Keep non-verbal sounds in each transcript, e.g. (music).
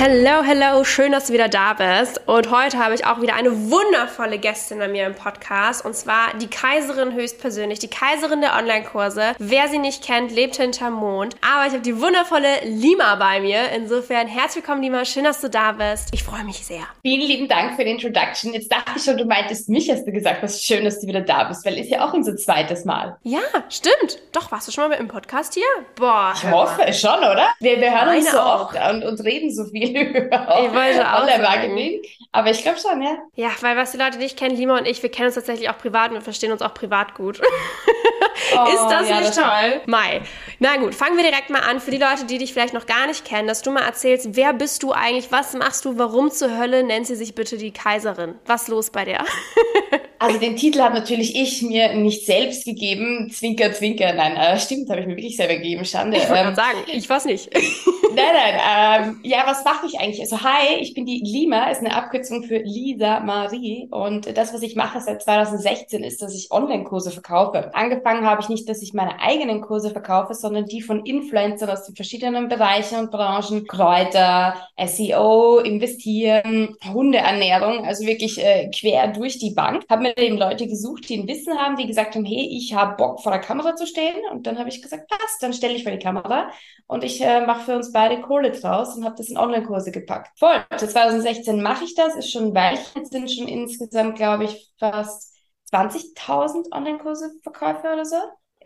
Hello, hello, schön, dass du wieder da bist. Und heute habe ich auch wieder eine wundervolle Gästin bei mir im Podcast. Und zwar die Kaiserin höchstpersönlich, die Kaiserin der Online-Kurse. Wer sie nicht kennt, lebt hinterm Mond. Aber ich habe die wundervolle Lima bei mir. Insofern herzlich willkommen, Lima. Schön, dass du da bist. Ich freue mich sehr. Vielen lieben Dank für die Introduction. Jetzt dachte ich schon, du meintest mich, hast du gesagt, was schön, dass du wieder da bist, weil ist ja auch unser zweites Mal. Ja, stimmt. Doch, warst du schon mal im Podcast hier? Boah. Ich hoffe schon, oder? Wir, wir hören Meine uns so auch. oft und, und reden so viel über Ich wollte auch Online-Marketing. Aber ich glaube schon, ja. Ja, weil was die Leute nicht kennen, Lima und ich, wir kennen uns tatsächlich auch privat und wir verstehen uns auch privat gut. (laughs) Oh, ist das ja, nicht das toll? Mai. Na gut, fangen wir direkt mal an. Für die Leute, die dich vielleicht noch gar nicht kennen, dass du mal erzählst, wer bist du eigentlich, was machst du, warum zur Hölle nennt sie sich bitte die Kaiserin? Was los bei der? (laughs) Also den Titel habe natürlich ich mir nicht selbst gegeben. Zwinker, zwinker. Nein, äh, stimmt, habe ich mir wirklich selber gegeben. Schande. Ich wollte Ähm, sagen, ich weiß nicht. (laughs) Nein, nein. Ähm, ja, was mache ich eigentlich? Also, hi, ich bin die Lima, ist eine Abkürzung für Lisa Marie. Und das, was ich mache seit 2016, ist, dass ich Online-Kurse verkaufe. Angefangen habe ich nicht, dass ich meine eigenen Kurse verkaufe, sondern die von Influencern aus den verschiedenen Bereichen und Branchen. Kräuter, SEO, investieren, Hundeernährung, also wirklich äh, quer durch die Bank. Habe mir eben Leute gesucht, die ein Wissen haben, die gesagt haben, hey, ich habe Bock vor der Kamera zu stehen. Und dann habe ich gesagt, passt, dann stelle ich vor die Kamera und ich äh, mache für uns beide Kohle draus und habe das in Online-Kurse gepackt. Voll. Seit 2016 mache ich das, ist schon ein Weilchen, Es sind schon insgesamt, glaube ich, fast 20.000 Online-Kurse Verkäufe oder so.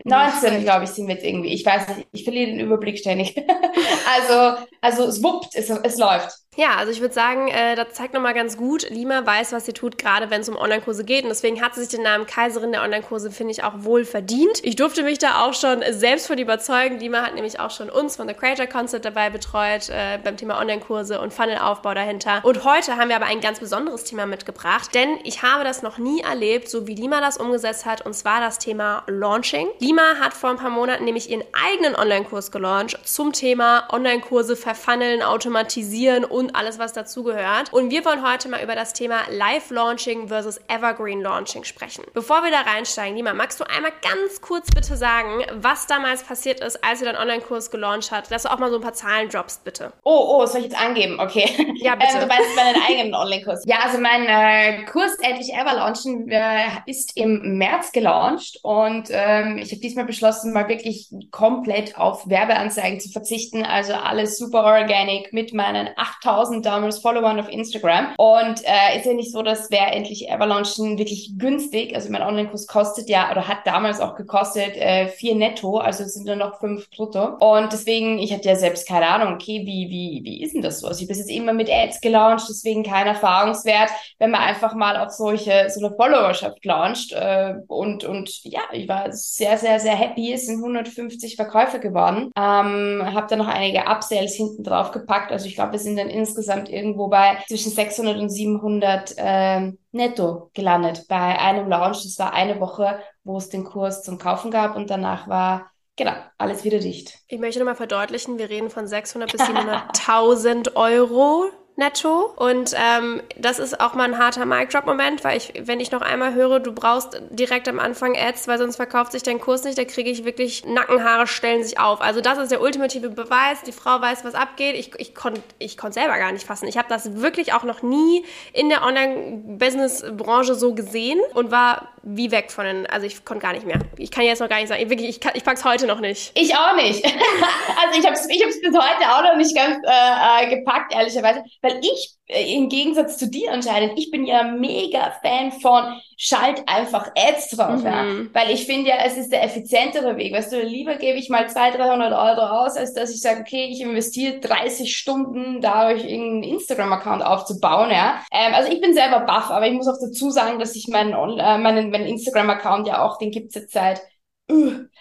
19, glaube ich, sind wir jetzt irgendwie. Ich weiß nicht, ich verliere den Überblick ständig. (laughs) also, also es wuppt, es, es läuft. Ja, also ich würde sagen, äh, das zeigt nochmal ganz gut, Lima weiß, was sie tut, gerade wenn es um Online-Kurse geht. Und deswegen hat sie sich den Namen Kaiserin der Online-Kurse, finde ich, auch wohl verdient. Ich durfte mich da auch schon selbst von überzeugen. Lima hat nämlich auch schon uns von The Creator Concept dabei betreut, äh, beim Thema Online-Kurse und Funnelaufbau dahinter. Und heute haben wir aber ein ganz besonderes Thema mitgebracht, denn ich habe das noch nie erlebt, so wie Lima das umgesetzt hat, und zwar das Thema Launching. Lima hat vor ein paar Monaten nämlich ihren eigenen Online-Kurs gelauncht zum Thema Online-Kurse verfunneln, automatisieren und alles, was dazugehört. Und wir wollen heute mal über das Thema Live-Launching versus Evergreen-Launching sprechen. Bevor wir da reinsteigen, Lima, magst du einmal ganz kurz bitte sagen, was damals passiert ist, als du deinen Online-Kurs gelauncht hast, dass du auch mal so ein paar Zahlen droppst, bitte. Oh, oh, soll ich jetzt angeben? Okay. Ja, (laughs) bitte. Ähm, du meinst meinen eigenen Online-Kurs. Ja, also mein äh, Kurs Endlich Ever Launchen äh, ist im März gelauncht und ähm, ich habe diesmal beschlossen, mal wirklich komplett auf Werbeanzeigen zu verzichten. Also alles super organic mit meinen 8000 damals Followern auf Instagram. Und äh, ist ja nicht so, dass wer Endlich Ever Launchen wirklich günstig, also mein Online-Kurs kostet ja oder hat damals auch gekostet äh, vier netto, also sind nur noch fünf brutto. Und deswegen, ich hatte ja selbst keine Ahnung, okay, wie, wie, wie ist denn das so? Also ich bis jetzt immer mit Ads gelauncht, deswegen kein Erfahrungswert, wenn man einfach mal auf solche, so eine Followerschaft launcht. Äh, und, und ja, ich war sehr, sehr, sehr happy. Es sind 150 Verkäufe geworden. Ähm, habe dann noch einige Upsells hinten drauf gepackt. Also ich glaube, wir sind dann insgesamt irgendwo bei zwischen 600 und 700 ähm, netto gelandet bei einem Launch. Das war eine Woche, wo es den Kurs zum Kaufen gab und danach war Genau, alles wieder dicht. Ich möchte nochmal verdeutlichen, wir reden von 600 bis (laughs) 700.000 Euro netto. Und ähm, das ist auch mal ein harter Mic-Drop-Moment, weil ich, wenn ich noch einmal höre, du brauchst direkt am Anfang Ads, weil sonst verkauft sich dein Kurs nicht, da kriege ich wirklich Nackenhaare stellen sich auf. Also das ist der ultimative Beweis. Die Frau weiß, was abgeht. Ich, ich konnte ich konnt selber gar nicht fassen. Ich habe das wirklich auch noch nie in der Online-Business-Branche so gesehen und war wie weg von den, also ich konnte gar nicht mehr. Ich kann jetzt noch gar nicht sagen, wirklich, ich, kann, ich pack's heute noch nicht. Ich auch nicht. (laughs) also ich habe es ich hab's bis heute auch noch nicht ganz äh, äh, gepackt, ehrlicherweise. Weil ich, äh, im Gegensatz zu dir anscheinend, ich bin ja mega Fan von schalt einfach Ads drauf, Mhm. ja. Weil ich finde ja, es ist der effizientere Weg. Weißt du, lieber gebe ich mal 200, 300 Euro aus, als dass ich sage, okay, ich investiere 30 Stunden dadurch, irgendeinen Instagram-Account aufzubauen, ja. Ähm, also ich bin selber baff, aber ich muss auch dazu sagen, dass ich meinen, äh, meinen, meinen Instagram-Account ja auch, den gibt's jetzt seit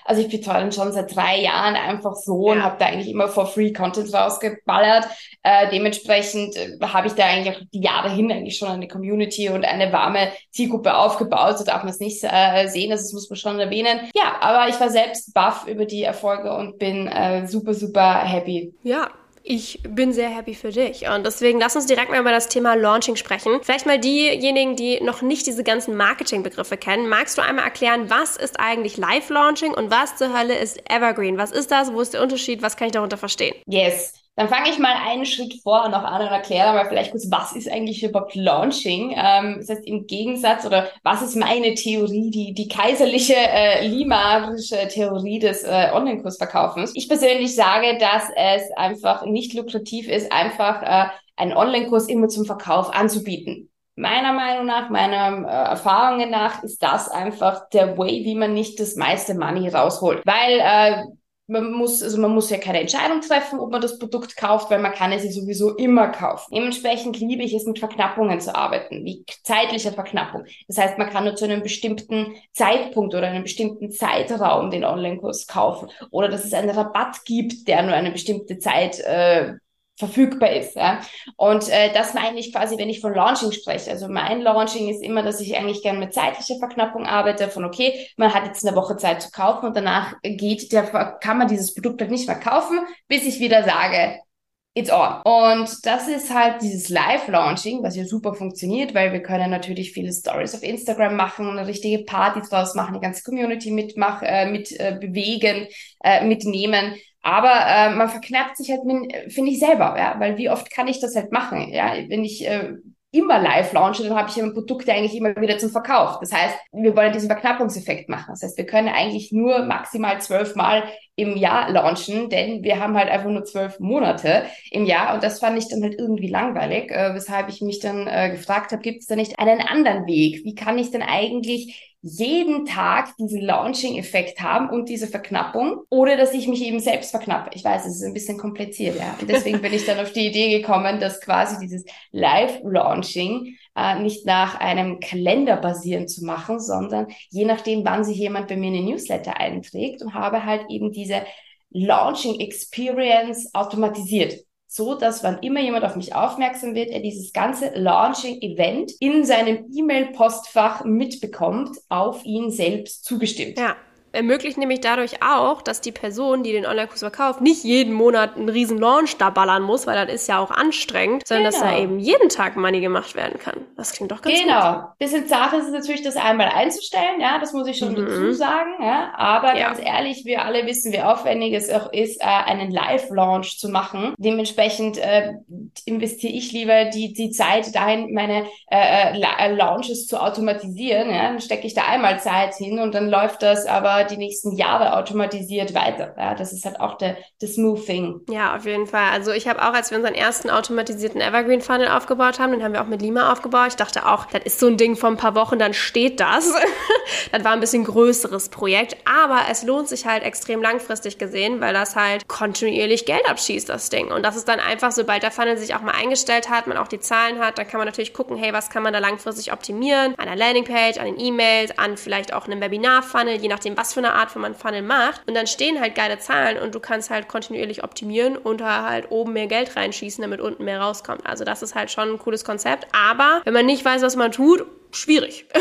also ich betreue schon seit drei Jahren einfach so ja. und habe da eigentlich immer for free Content rausgeballert. Äh, dementsprechend äh, habe ich da eigentlich auch die Jahre hin eigentlich schon eine Community und eine warme Zielgruppe aufgebaut. So darf man es nicht äh, sehen, also das muss man schon erwähnen. Ja, aber ich war selbst baff über die Erfolge und bin äh, super, super happy. Ja, ich bin sehr happy für dich. Und deswegen lass uns direkt mal über das Thema Launching sprechen. Vielleicht mal diejenigen, die noch nicht diese ganzen Marketingbegriffe kennen. Magst du einmal erklären, was ist eigentlich Live-Launching und was zur Hölle ist Evergreen? Was ist das? Wo ist der Unterschied? Was kann ich darunter verstehen? Yes. Dann fange ich mal einen Schritt vor noch an und erkläre mal vielleicht kurz, was ist eigentlich überhaupt Launching? Ähm, das heißt, im Gegensatz oder was ist meine Theorie, die, die kaiserliche äh, limarische Theorie des äh, Online-Kursverkaufens? Ich persönlich sage, dass es einfach nicht lukrativ ist, einfach äh, einen Online-Kurs immer zum Verkauf anzubieten. Meiner Meinung nach, meiner äh, Erfahrungen nach, ist das einfach der Way, wie man nicht das meiste Money rausholt. Weil äh, man muss, also man muss ja keine Entscheidung treffen, ob man das Produkt kauft, weil man kann es ja sowieso immer kaufen. Dementsprechend liebe ich es, mit Verknappungen zu arbeiten, wie zeitliche Verknappung. Das heißt, man kann nur zu einem bestimmten Zeitpunkt oder einem bestimmten Zeitraum den Online-Kurs kaufen oder dass es einen Rabatt gibt, der nur eine bestimmte Zeit äh, verfügbar ist. Ja? Und äh, das meine ich quasi, wenn ich von Launching spreche. Also mein Launching ist immer, dass ich eigentlich gerne mit zeitlicher Verknappung arbeite, von okay, man hat jetzt eine Woche Zeit zu kaufen und danach geht der, kann man dieses Produkt halt nicht mehr kaufen, bis ich wieder sage, it's on. Und das ist halt dieses Live-Launching, was ja super funktioniert, weil wir können natürlich viele Stories auf Instagram machen, eine richtige Party draus machen, die ganze Community mitmachen, äh, mit äh, bewegen, äh, mitnehmen. Aber äh, man verknappt sich halt, finde ich selber, ja, weil wie oft kann ich das halt machen, ja, wenn ich äh, immer live launche, dann habe ich ja ein Produkt eigentlich immer wieder zum Verkauf. Das heißt, wir wollen diesen Verknappungseffekt machen. Das heißt, wir können eigentlich nur maximal zwölfmal im Jahr launchen, denn wir haben halt einfach nur zwölf Monate im Jahr und das fand ich dann halt irgendwie langweilig, äh, weshalb ich mich dann äh, gefragt habe, gibt es da nicht einen anderen Weg? Wie kann ich denn eigentlich jeden Tag diesen Launching-Effekt haben und diese Verknappung, oder dass ich mich eben selbst verknappe. Ich weiß, es ist ein bisschen kompliziert, ja. Und deswegen bin ich dann auf die Idee gekommen, dass quasi dieses Live-Launching äh, nicht nach einem Kalender basieren zu machen, sondern je nachdem, wann sich jemand bei mir in den Newsletter einträgt und habe halt eben diese Launching Experience automatisiert so dass wann immer jemand auf mich aufmerksam wird, er dieses ganze Launching-Event in seinem E-Mail-Postfach mitbekommt, auf ihn selbst zugestimmt. Ja ermöglicht nämlich dadurch auch, dass die Person, die den Online-Kurs verkauft, nicht jeden Monat einen riesen Launch da ballern muss, weil das ist ja auch anstrengend, sondern genau. dass da genau. eben jeden Tag Money gemacht werden kann. Das klingt doch ganz genau. gut. Genau. Bisschen zart ist es natürlich, das einmal einzustellen, ja, das muss ich schon mhm. dazu sagen, ja, aber ja. ganz ehrlich, wir alle wissen, wie aufwendig es auch ist, äh, einen Live-Launch zu machen. Dementsprechend äh, investiere ich lieber die, die Zeit dahin, meine äh, äh Launches zu automatisieren, ja, dann stecke ich da einmal Zeit hin und dann läuft das aber die nächsten Jahre automatisiert weiter. Ja, das ist halt auch der, das Thing. Ja, auf jeden Fall. Also ich habe auch, als wir unseren ersten automatisierten Evergreen Funnel aufgebaut haben, den haben wir auch mit Lima aufgebaut. Ich dachte auch, das ist so ein Ding von ein paar Wochen, dann steht das. (laughs) das war ein bisschen größeres Projekt, aber es lohnt sich halt extrem langfristig gesehen, weil das halt kontinuierlich Geld abschießt, das Ding. Und das ist dann einfach, sobald der Funnel sich auch mal eingestellt hat, man auch die Zahlen hat, dann kann man natürlich gucken, hey, was kann man da langfristig optimieren? An der Landingpage, an den E-Mails, an vielleicht auch einem Webinar-Funnel, je nachdem, was für eine Art von man Funnel macht. Und dann stehen halt geile Zahlen und du kannst halt kontinuierlich optimieren und halt oben mehr Geld reinschießen, damit unten mehr rauskommt. Also das ist halt schon ein cooles Konzept. Aber wenn man nicht weiß, was man tut schwierig. (laughs)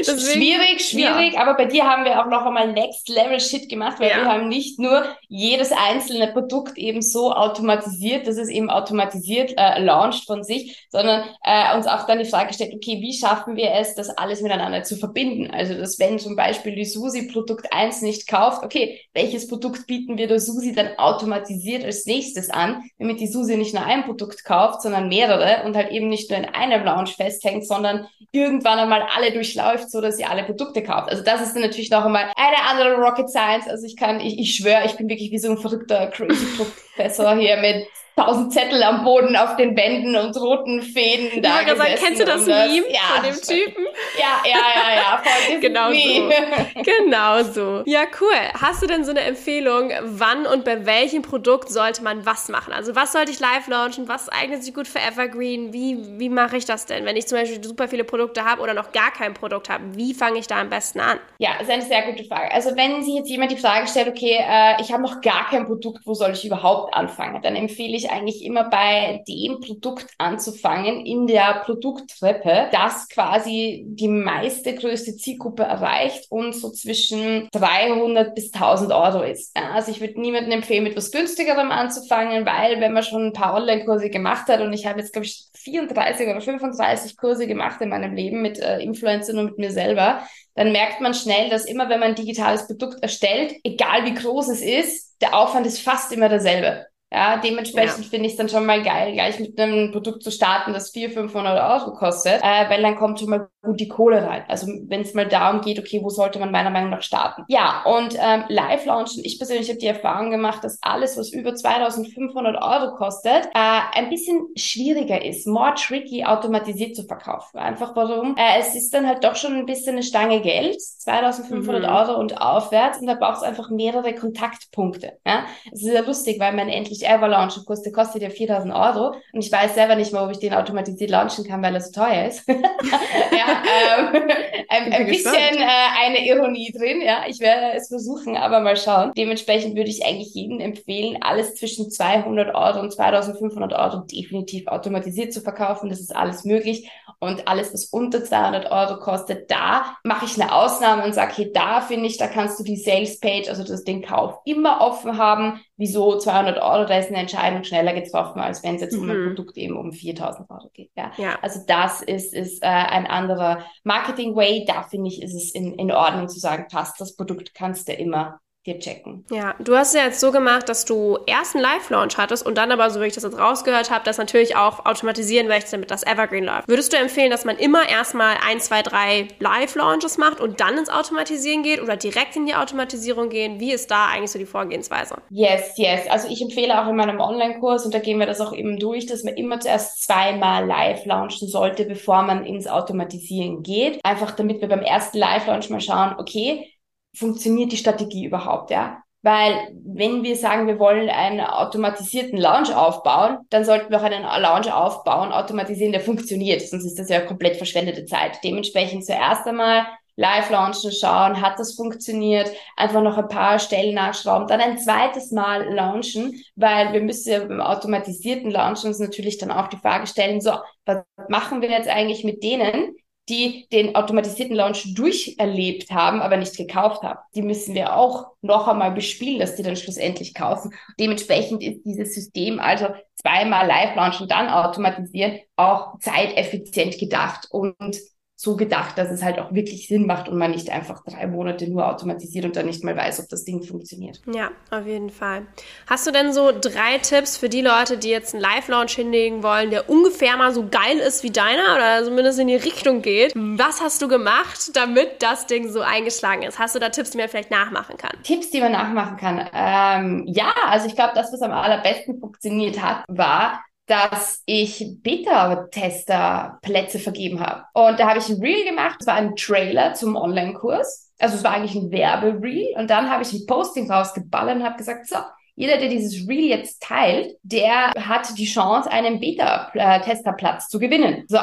Deswegen, schwierig, schwierig, ja. aber bei dir haben wir auch noch einmal Next Level Shit gemacht, weil ja. wir haben nicht nur jedes einzelne Produkt eben so automatisiert, dass es eben automatisiert äh, launcht von sich, sondern äh, uns auch dann die Frage gestellt, okay, wie schaffen wir es, das alles miteinander zu verbinden? Also, dass wenn zum Beispiel die Susi Produkt 1 nicht kauft, okay, welches Produkt bieten wir der Susi dann automatisiert als nächstes an, damit die Susi nicht nur ein Produkt kauft, sondern mehrere und halt eben nicht nur in einem Launch festhängt, sondern irgendwann einmal alle durchläuft, so dass ihr alle Produkte kauft. Also das ist natürlich noch einmal eine andere Rocket Science. Also ich kann, ich, ich schwöre, ich bin wirklich wie so ein verrückter crazy Professor hier mit tausend Zettel am Boden auf den Wänden und roten Fäden da ich sagen, kennst du das Meme ja, von dem Typen? Ja, ja, ja, ja. Voll (laughs) genau so. (laughs) (laughs) genau so. Ja, cool. Hast du denn so eine Empfehlung, wann und bei welchem Produkt sollte man was machen? Also was sollte ich live launchen? Was eignet sich gut für Evergreen? Wie, wie mache ich das denn? Wenn ich zum Beispiel super viele Produkte habe oder noch gar kein Produkt habe, wie fange ich da am besten an? Ja, ist eine sehr gute Frage. Also wenn sich jetzt jemand die Frage stellt, okay, äh, ich habe noch gar kein Produkt, wo soll ich überhaupt anfangen? Dann empfehle ich eigentlich immer bei dem Produkt anzufangen in der Produkttreppe, das quasi die meiste größte Zielgruppe erreicht und so zwischen 300 bis 1000 Euro ist. Also ich würde niemandem empfehlen, mit was günstigerem anzufangen, weil wenn man schon ein paar Online-Kurse gemacht hat und ich habe jetzt, glaube ich, 34 oder 35 Kurse gemacht in meinem Leben mit äh, Influencern und mit mir selber, dann merkt man schnell, dass immer, wenn man ein digitales Produkt erstellt, egal wie groß es ist, der Aufwand ist fast immer derselbe. Ja, dementsprechend ja. finde ich es dann schon mal geil, gleich mit einem Produkt zu starten, das 400, 500 Euro kostet, äh, weil dann kommt schon mal gut die Kohle rein. Also wenn es mal darum geht, okay, wo sollte man meiner Meinung nach starten? Ja, und ähm, Live-Launchen, ich persönlich habe die Erfahrung gemacht, dass alles, was über 2500 Euro kostet, äh, ein bisschen schwieriger ist, more tricky automatisiert zu verkaufen. Einfach warum? Äh, es ist dann halt doch schon ein bisschen eine Stange Geld, 2500 mhm. Euro und aufwärts und da braucht es einfach mehrere Kontaktpunkte. Ja? Es ist ja lustig, weil man endlich ever launchen kostet, kostet ja 4000 Euro und ich weiß selber nicht mal, ob ich den automatisiert launchen kann, weil er so teuer ist. (laughs) ja, ähm, ein, ein bisschen äh, eine Ironie drin, ja, ich werde es versuchen, aber mal schauen. Dementsprechend würde ich eigentlich jedem empfehlen, alles zwischen 200 Euro und 2500 Euro definitiv automatisiert zu verkaufen. Das ist alles möglich und alles, was unter 200 Euro kostet, da mache ich eine Ausnahme und sage, hey, da finde ich, da kannst du die Sales Page, also das, den Kauf immer offen haben. Wieso 200 Euro? Da ist eine Entscheidung schneller getroffen, als wenn es jetzt mhm. um ein mhm. Produkt eben um 4000 Euro geht. Ja. ja. Also das ist, ist äh, ein anderer Marketing-Way. Da finde ich, ist es in, in Ordnung zu sagen, passt, das Produkt kannst du immer dir checken. Ja, du hast es ja jetzt so gemacht, dass du erst einen Live-Launch hattest und dann aber, so wie ich das jetzt rausgehört habe, das natürlich auch automatisieren möchtest, damit das Evergreen läuft. Würdest du empfehlen, dass man immer erstmal ein, zwei, drei Live-Launches macht und dann ins Automatisieren geht oder direkt in die Automatisierung gehen? Wie ist da eigentlich so die Vorgehensweise? Yes, yes. Also ich empfehle auch in meinem Online-Kurs, und da gehen wir das auch eben durch, dass man immer zuerst zweimal live launchen sollte, bevor man ins Automatisieren geht. Einfach damit wir beim ersten Live-Launch mal schauen, okay, funktioniert die Strategie überhaupt, ja? Weil wenn wir sagen, wir wollen einen automatisierten Launch aufbauen, dann sollten wir auch einen Launch aufbauen, automatisieren, der funktioniert. Sonst ist das ja komplett verschwendete Zeit. Dementsprechend zuerst einmal live launchen, schauen, hat das funktioniert, einfach noch ein paar Stellen nachschrauben, dann ein zweites Mal launchen, weil wir müssen ja beim automatisierten Launch uns natürlich dann auch die Frage stellen, so, was machen wir jetzt eigentlich mit denen, die den automatisierten Launch durcherlebt haben, aber nicht gekauft haben. Die müssen wir auch noch einmal bespielen, dass die dann schlussendlich kaufen. Dementsprechend ist dieses System also zweimal live launchen, dann automatisieren, auch zeiteffizient gedacht und so gedacht, dass es halt auch wirklich Sinn macht und man nicht einfach drei Monate nur automatisiert und dann nicht mal weiß, ob das Ding funktioniert. Ja, auf jeden Fall. Hast du denn so drei Tipps für die Leute, die jetzt einen Live-Launch hinlegen wollen, der ungefähr mal so geil ist wie deiner oder zumindest in die Richtung geht? Was hast du gemacht, damit das Ding so eingeschlagen ist? Hast du da Tipps, die man vielleicht nachmachen kann? Tipps, die man nachmachen kann? Ähm, ja, also ich glaube, das, was am allerbesten funktioniert hat, war, dass ich Beta-Tester-Plätze vergeben habe. Und da habe ich ein Reel gemacht. Das war ein Trailer zum Online-Kurs. Also es war eigentlich ein Werbereel. Und dann habe ich ein Posting rausgeballert und habe gesagt, so, jeder, der dieses Reel jetzt teilt, der hat die Chance, einen Beta-Testerplatz zu gewinnen. So.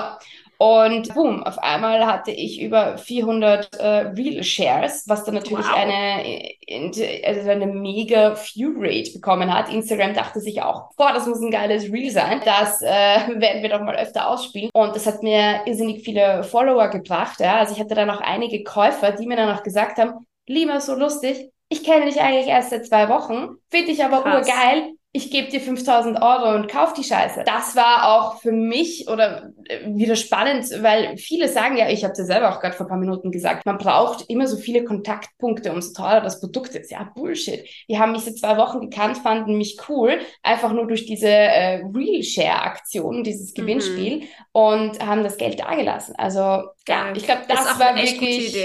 Und boom, auf einmal hatte ich über 400 äh, Real Shares, was dann natürlich wow. eine, also eine mega View Rate bekommen hat. Instagram dachte sich auch, boah, das muss ein geiles Reel sein. Das äh, (laughs) werden wir doch mal öfter ausspielen. Und das hat mir irrsinnig viele Follower gebracht. Ja? Also ich hatte dann auch einige Käufer, die mir dann auch gesagt haben, Lima, so lustig, ich kenne dich eigentlich erst seit zwei Wochen, finde ich aber urgeil ich gebe dir 5000 Euro und kauf die Scheiße. Das war auch für mich oder äh, wieder spannend, weil viele sagen ja, ich habe dir selber auch gerade vor ein paar Minuten gesagt, man braucht immer so viele Kontaktpunkte, umso teurer das Produkt ist. Ja, Bullshit. Die haben mich seit zwei Wochen gekannt, fanden mich cool, einfach nur durch diese äh, Real-Share-Aktion, dieses mhm. Gewinnspiel mhm. und haben das Geld dagelassen. Also ja, ich glaube, das war wirklich...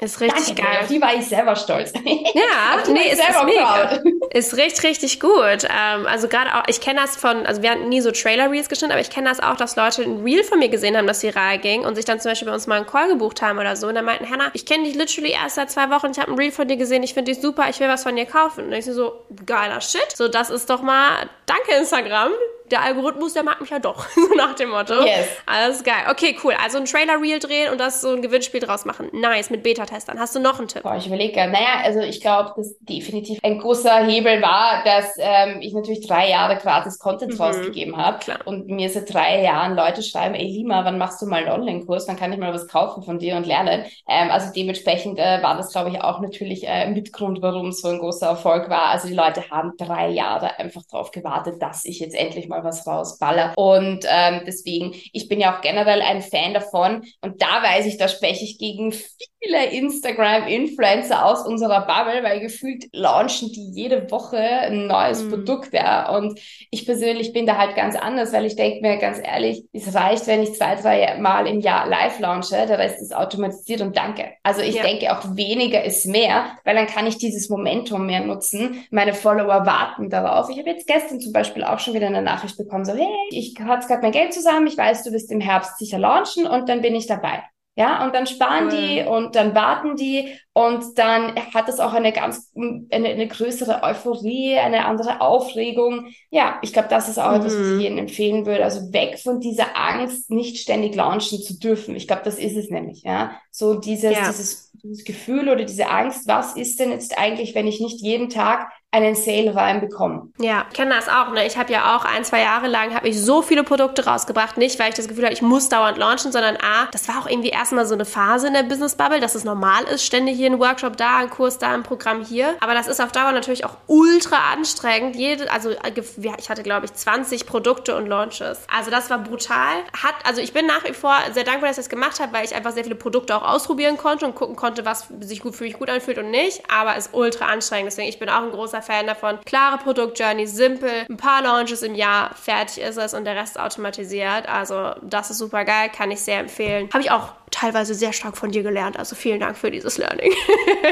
Ist richtig Danke, geil. Auf die war ich selber stolz. Ja, (laughs) nee, ist, ist mega. Ist richtig, richtig gut. Ähm, also gerade auch, ich kenne das von, also wir hatten nie so Trailer-Reels geschnitten, aber ich kenne das auch, dass Leute ein Reel von mir gesehen haben, das viral ging und sich dann zum Beispiel bei uns mal einen Call gebucht haben oder so. Und dann meinten, Hannah, ich kenne dich literally erst seit zwei Wochen, ich habe ein Reel von dir gesehen, ich finde dich super, ich will was von dir kaufen. Und ich so, geiler Shit. So, das ist doch mal, danke Instagram der Algorithmus, der mag mich ja doch, (laughs) so nach dem Motto. Yes. Alles geil. Okay, cool. Also ein Trailer-Reel drehen und das so ein Gewinnspiel draus machen. Nice, mit Beta-Testern. Hast du noch einen Tipp? Boah, ich überlege gerade. Naja, also ich glaube, dass definitiv ein großer Hebel war, dass ähm, ich natürlich drei Jahre gratis Content mhm. rausgegeben habe. Und mir seit drei Jahren Leute schreiben, ey Lima, wann machst du mal einen Online-Kurs? Dann kann ich mal was kaufen von dir und lernen. Ähm, also dementsprechend äh, war das, glaube ich, auch natürlich äh, Mitgrund, warum es so ein großer Erfolg war. Also die Leute haben drei Jahre einfach darauf gewartet, dass ich jetzt endlich mal was rausballer. Und ähm, deswegen, ich bin ja auch generell ein Fan davon. Und da weiß ich, da spreche ich gegen viele Instagram-Influencer aus unserer Bubble, weil gefühlt launchen die jede Woche ein neues mhm. Produkt. Ja. Und ich persönlich bin da halt ganz anders, weil ich denke mir ganz ehrlich, es reicht, wenn ich zwei, drei Mal im Jahr live launche, der Rest ist automatisiert und danke. Also ich ja. denke auch weniger ist mehr, weil dann kann ich dieses Momentum mehr nutzen. Meine Follower warten darauf. Ich habe jetzt gestern zum Beispiel auch schon wieder eine Nachricht bekommen, so, hey, ich hatte gerade mein Geld zusammen, ich weiß, du wirst im Herbst sicher launchen und dann bin ich dabei. Ja, und dann sparen cool. die und dann warten die und dann hat es auch eine ganz, eine, eine größere Euphorie, eine andere Aufregung. Ja, ich glaube, das ist auch mhm. etwas, was ich Ihnen empfehlen würde. Also weg von dieser Angst, nicht ständig launchen zu dürfen. Ich glaube, das ist es nämlich, ja. So dieses, ja. dieses, dieses Gefühl oder diese Angst, was ist denn jetzt eigentlich, wenn ich nicht jeden Tag einen Sale reinbekommen. Ja, ich kenne das auch. Ne? Ich habe ja auch ein, zwei Jahre lang habe ich so viele Produkte rausgebracht, nicht weil ich das Gefühl habe, ich muss dauernd launchen, sondern a, das war auch irgendwie erstmal so eine Phase in der Business Bubble, dass es normal ist, ständig hier ein Workshop da, ein Kurs da, ein Programm hier. Aber das ist auf Dauer natürlich auch ultra anstrengend. Jede, also ich hatte glaube ich 20 Produkte und Launches. Also das war brutal. Hat, also ich bin nach wie vor sehr dankbar, dass ich das gemacht habe, weil ich einfach sehr viele Produkte auch ausprobieren konnte und gucken konnte, was sich gut für mich gut anfühlt und nicht. Aber es ist ultra anstrengend. Deswegen ich bin auch ein großer Fan davon. Klare Produktjourney, simpel, ein paar Launches im Jahr, fertig ist es und der Rest automatisiert. Also das ist super geil, kann ich sehr empfehlen. Habe ich auch teilweise sehr stark von dir gelernt. Also vielen Dank für dieses Learning.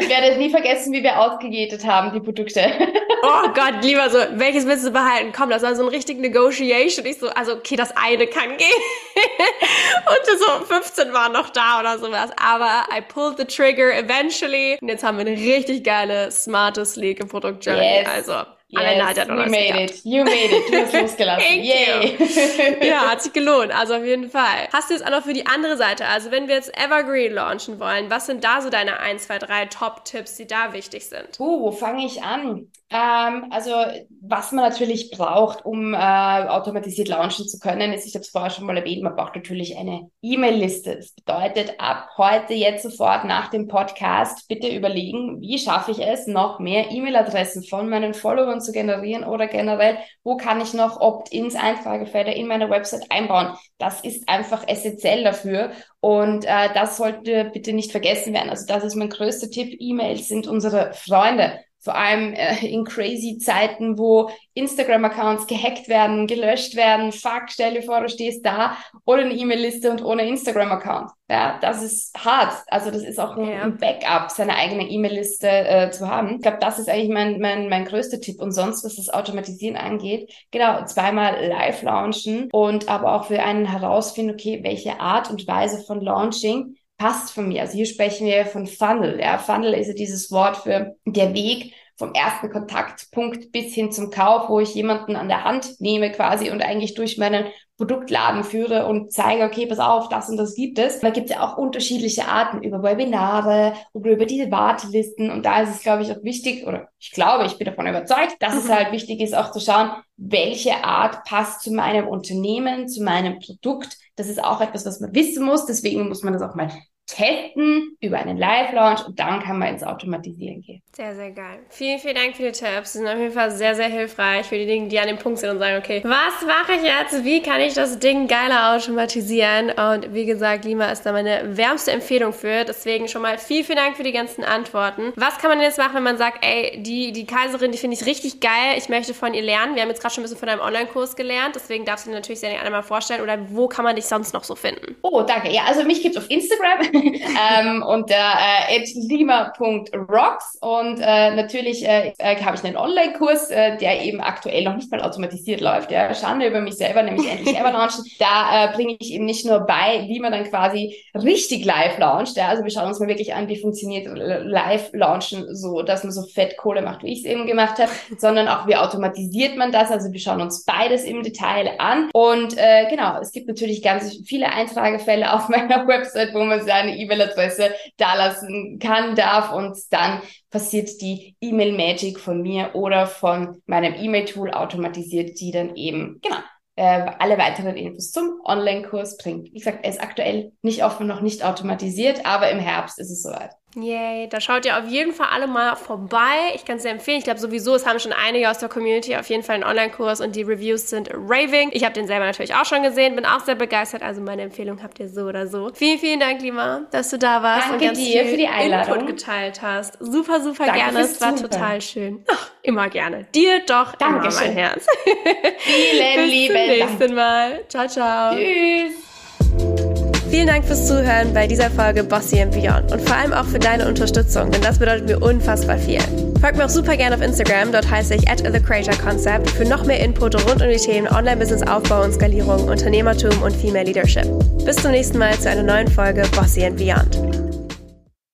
ich werde nie vergessen, wie wir ausgejätet haben, die Produkte. (laughs) oh Gott, lieber so, welches willst du behalten? Komm, das war so ein richtig Negotiation. Ich so, also okay, das eine kann gehen. (laughs) und so 15 waren noch da oder sowas. Aber I pulled the trigger eventually. Und jetzt haben wir eine richtig geile, smarte, sleeke Produktjourney. Yes. Also Yes, you made it. You made it. Du hast (laughs) losgelassen. Yay. (laughs) ja, hat sich gelohnt. Also auf jeden Fall. Hast du jetzt auch noch für die andere Seite, also wenn wir jetzt Evergreen launchen wollen, was sind da so deine 1, 2, 3 Top-Tipps, die da wichtig sind? Uh, wo fange ich an? Ähm, also was man natürlich braucht, um äh, automatisiert launchen zu können, ist, ich habe es vorher schon mal erwähnt, man braucht natürlich eine E-Mail-Liste. Das bedeutet, ab heute, jetzt sofort nach dem Podcast, bitte überlegen, wie schaffe ich es, noch mehr E-Mail-Adressen von meinen Followern zu generieren oder generell, wo kann ich noch Opt-ins, Eintragefelder in meiner Website einbauen. Das ist einfach essentiell dafür und äh, das sollte bitte nicht vergessen werden. Also das ist mein größter Tipp. E-Mails sind unsere Freunde vor allem äh, in crazy Zeiten, wo Instagram-Accounts gehackt werden, gelöscht werden. Fuck, stell dir vor, du stehst da ohne eine E-Mail-Liste und ohne Instagram-Account. Ja, das ist hart. Also das ist auch ein, ja. ein Backup, seine eigene E-Mail-Liste äh, zu haben. Ich glaube, das ist eigentlich mein, mein, mein größter Tipp. Und sonst, was das Automatisieren angeht, genau, zweimal live launchen und aber auch für einen herausfinden, okay, welche Art und Weise von Launching passt von mir. Also hier sprechen wir von Funnel. Ja, Funnel ist ja dieses Wort für der Weg vom ersten Kontaktpunkt bis hin zum Kauf, wo ich jemanden an der Hand nehme quasi und eigentlich durch meinen Produktladen führe und zeige, okay, pass auf, das und das gibt es. Da gibt es ja auch unterschiedliche Arten über Webinare oder über diese Wartelisten. Und da ist es, glaube ich, auch wichtig, oder ich glaube, ich bin davon überzeugt, dass es mhm. halt wichtig ist, auch zu schauen, welche Art passt zu meinem Unternehmen, zu meinem Produkt. Das ist auch etwas, was man wissen muss. Deswegen muss man das auch mal testen über einen Live-Launch und dann kann man ins Automatisieren gehen. Sehr, sehr geil. Vielen, vielen Dank für die Tipps. Sie sind auf jeden Fall sehr, sehr hilfreich für die Dinge, die an dem Punkt sind und sagen, okay, was mache ich jetzt? Wie kann ich das Ding geiler automatisieren? Und wie gesagt, Lima ist da meine wärmste Empfehlung für. Deswegen schon mal vielen, vielen Dank für die ganzen Antworten. Was kann man jetzt machen, wenn man sagt, ey, die, die Kaiserin, die finde ich richtig geil, ich möchte von ihr lernen. Wir haben jetzt gerade schon ein bisschen von deinem Online-Kurs gelernt, deswegen darfst du dir natürlich sehr gerne mal vorstellen. Oder wo kann man dich sonst noch so finden? Oh, danke. Ja, also mich gibt es auf Instagram. (laughs) ähm, unter äh, lima.rocks und äh, natürlich äh, äh, habe ich einen Online-Kurs, äh, der eben aktuell noch nicht mal automatisiert läuft. Ja, Schande über mich selber, nämlich endlich (laughs) ever launchen. Da äh, bringe ich eben nicht nur bei, wie man dann quasi richtig live launcht. Ja, also wir schauen uns mal wirklich an, wie funktioniert live launchen so, dass man so fett Kohle macht, wie ich es eben gemacht habe, (laughs) sondern auch wie automatisiert man das. Also wir schauen uns beides im Detail an. Und äh, genau, es gibt natürlich ganz viele Eintragefälle auf meiner Website, wo man seine E-Mail-Adresse dalassen kann, darf und dann passiert die E-Mail-Magic von mir oder von meinem E-Mail-Tool automatisiert, die dann eben, genau, äh, alle weiteren Infos zum Online-Kurs bringt. Wie gesagt, er ist aktuell nicht offen, noch nicht automatisiert, aber im Herbst ist es soweit. Yay, da schaut ihr auf jeden Fall alle mal vorbei. Ich kann es sehr empfehlen. Ich glaube sowieso, es haben schon einige aus der Community auf jeden Fall einen Online-Kurs und die Reviews sind raving. Ich habe den selber natürlich auch schon gesehen, bin auch sehr begeistert. Also meine Empfehlung habt ihr so oder so. Vielen, vielen Dank, Lima, dass du da warst Danke und ganz dir viel für die Einladung. Input geteilt hast. Super, super Danke gerne. Es war Zuhören. total schön. Ach, immer gerne. Dir doch immer mein Dankeschön. Herz. Vielen (laughs) Bis lieben zum Dank. nächsten Mal. Ciao, ciao. Tschüss. Vielen Dank fürs Zuhören bei dieser Folge Bossy and Beyond und vor allem auch für deine Unterstützung, denn das bedeutet mir unfassbar viel. Folgt mir auch super gerne auf Instagram, dort heiße ich at The Creator Concept für noch mehr Input rund um die Themen Online-Business-Aufbau und Skalierung, Unternehmertum und Female Leadership. Bis zum nächsten Mal zu einer neuen Folge Bossy and Beyond.